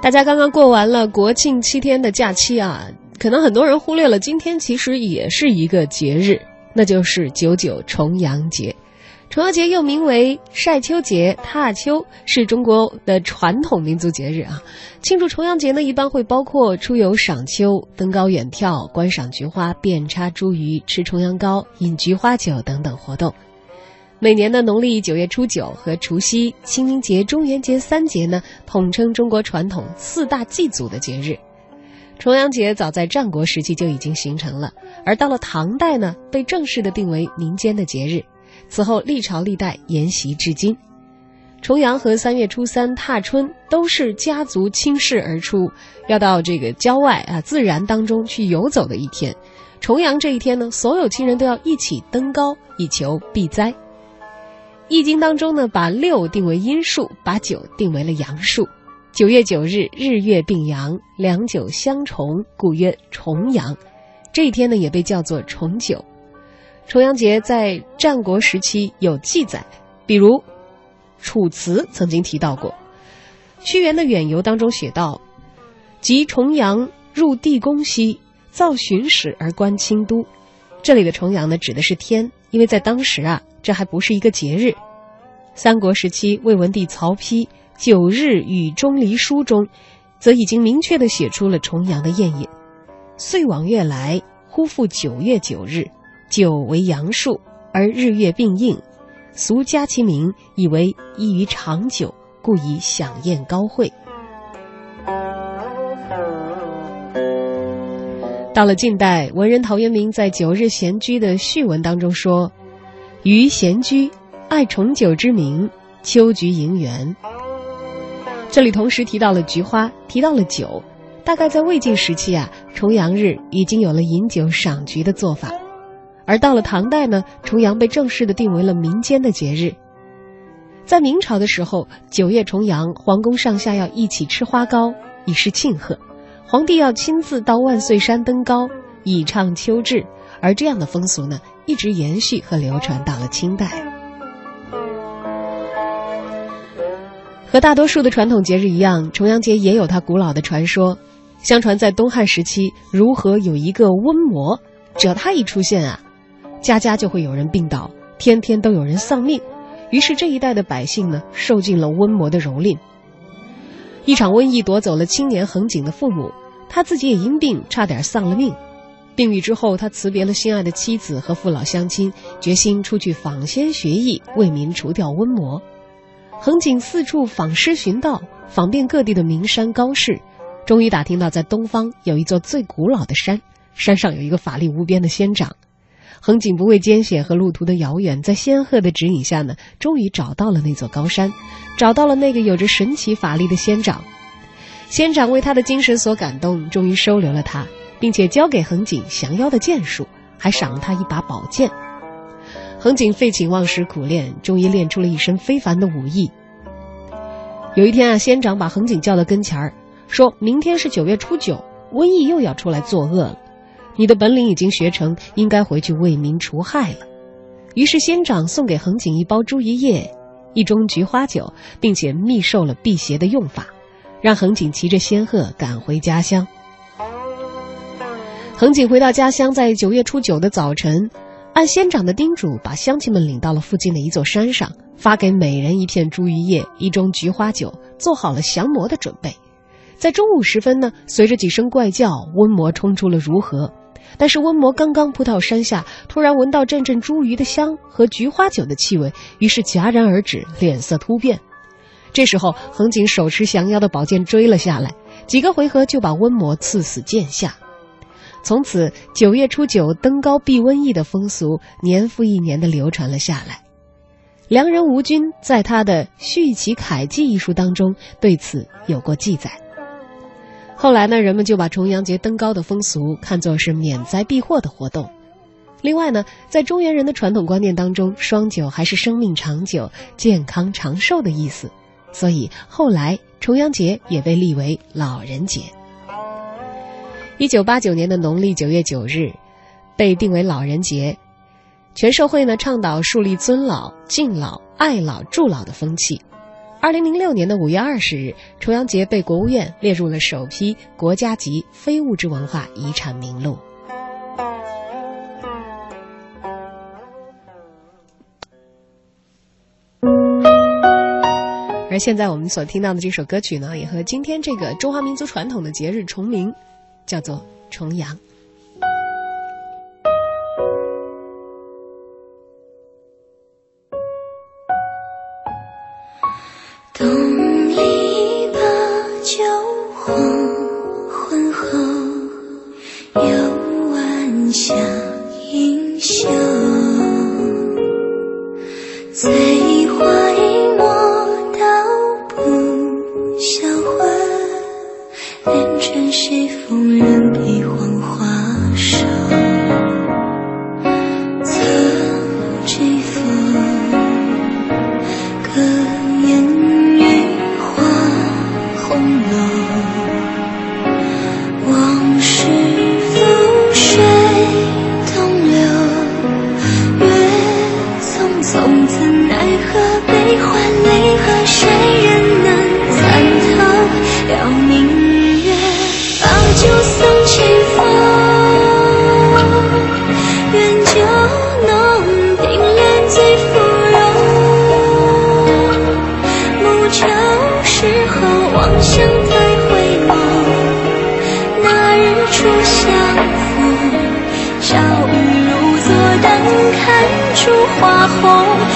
大家刚刚过完了国庆七天的假期啊，可能很多人忽略了今天其实也是一个节日，那就是九九重阳节。重阳节又名为晒秋节、踏秋，是中国的传统民族节日啊。庆祝重阳节呢，一般会包括出游赏秋、登高远眺、观赏菊花、遍插茱萸、吃重阳糕、饮菊花酒等等活动。每年的农历九月初九和除夕、清明节、中元节三节呢，统称中国传统四大祭祖的节日。重阳节早在战国时期就已经形成了，而到了唐代呢，被正式的定为民间的节日。此后历朝历代沿袭至今。重阳和三月初三踏春都是家族亲事而出，要到这个郊外啊自然当中去游走的一天。重阳这一天呢，所有亲人都要一起登高，以求避灾。《易经》当中呢，把六定为阴数，把九定为了阳数。九月九日，日月并阳，两九相重，故曰重阳。这一天呢，也被叫做重九。重阳节在战国时期有记载，比如《楚辞》曾经提到过，屈原的远游当中写道：“及重阳入地宫兮，造巡使而观清都。”这里的重阳呢，指的是天，因为在当时啊。这还不是一个节日。三国时期，魏文帝曹丕《九日与钟离书》中，则已经明确的写出了重阳的宴饮。岁往月来，忽复九月九日，九为阳数，而日月并应，俗加其名，以为宜于长久，故以享宴高会。到了近代，文人陶渊明在《九日闲居》的序文当中说。余闲居，爱重九之名，秋菊盈园。这里同时提到了菊花，提到了酒。大概在魏晋时期啊，重阳日已经有了饮酒赏菊的做法。而到了唐代呢，重阳被正式的定为了民间的节日。在明朝的时候，九月重阳，皇宫上下要一起吃花糕，以示庆贺。皇帝要亲自到万岁山登高，以畅秋至。而这样的风俗呢？一直延续和流传到了清代。和大多数的传统节日一样，重阳节也有它古老的传说。相传在东汉时期，如何有一个瘟魔，只要他一出现啊，家家就会有人病倒，天天都有人丧命。于是这一代的百姓呢，受尽了瘟魔的蹂躏。一场瘟疫夺走了青年恒景的父母，他自己也因病差点丧了命。病愈之后，他辞别了心爱的妻子和父老乡亲，决心出去访仙学艺，为民除掉瘟魔。恒景四处访师寻道，访遍各地的名山高士，终于打听到在东方有一座最古老的山，山上有一个法力无边的仙长。恒景不畏艰险和路途的遥远，在仙鹤的指引下呢，终于找到了那座高山，找到了那个有着神奇法力的仙长。仙长为他的精神所感动，终于收留了他。并且交给恒景降妖的剑术，还赏了他一把宝剑。恒景废寝忘食苦练，终于练出了一身非凡的武艺。有一天啊，仙长把恒景叫到跟前儿，说明天是九月初九，瘟疫又要出来作恶了。你的本领已经学成，应该回去为民除害了。于是仙长送给恒景一包茱萸叶，一盅菊花酒，并且密授了辟邪的用法，让恒景骑着仙鹤赶回家乡。恒景回到家乡，在九月初九的早晨，按仙长的叮嘱，把乡亲们领到了附近的一座山上，发给每人一片茱萸叶、一盅菊花酒，做好了降魔的准备。在中午时分呢，随着几声怪叫，瘟魔冲出了如河。但是瘟魔刚刚扑到山下，突然闻到阵阵茱萸的香和菊花酒的气味，于是戛然而止，脸色突变。这时候，恒景手持降妖的宝剑追了下来，几个回合就把瘟魔刺死剑下。从此，九月初九登高避瘟疫的风俗年复一年的流传了下来。良人吴军在他的《续其楷记》一书当中对此有过记载。后来呢，人们就把重阳节登高的风俗看作是免灾避祸的活动。另外呢，在中原人的传统观念当中，双九还是生命长久、健康长寿的意思，所以后来重阳节也被立为老人节。一九八九年的农历九月九日，被定为老人节，全社会呢倡导树立尊老、敬老、爱老、助老的风气。二零零六年的五月二十日，重阳节被国务院列入了首批国家级非物质文化遗产名录。而现在我们所听到的这首歌曲呢，也和今天这个中华民族传统的节日重名，叫做重阳。像英雄，妄想再回眸那日初相逢笑语如昨淡看诸花红。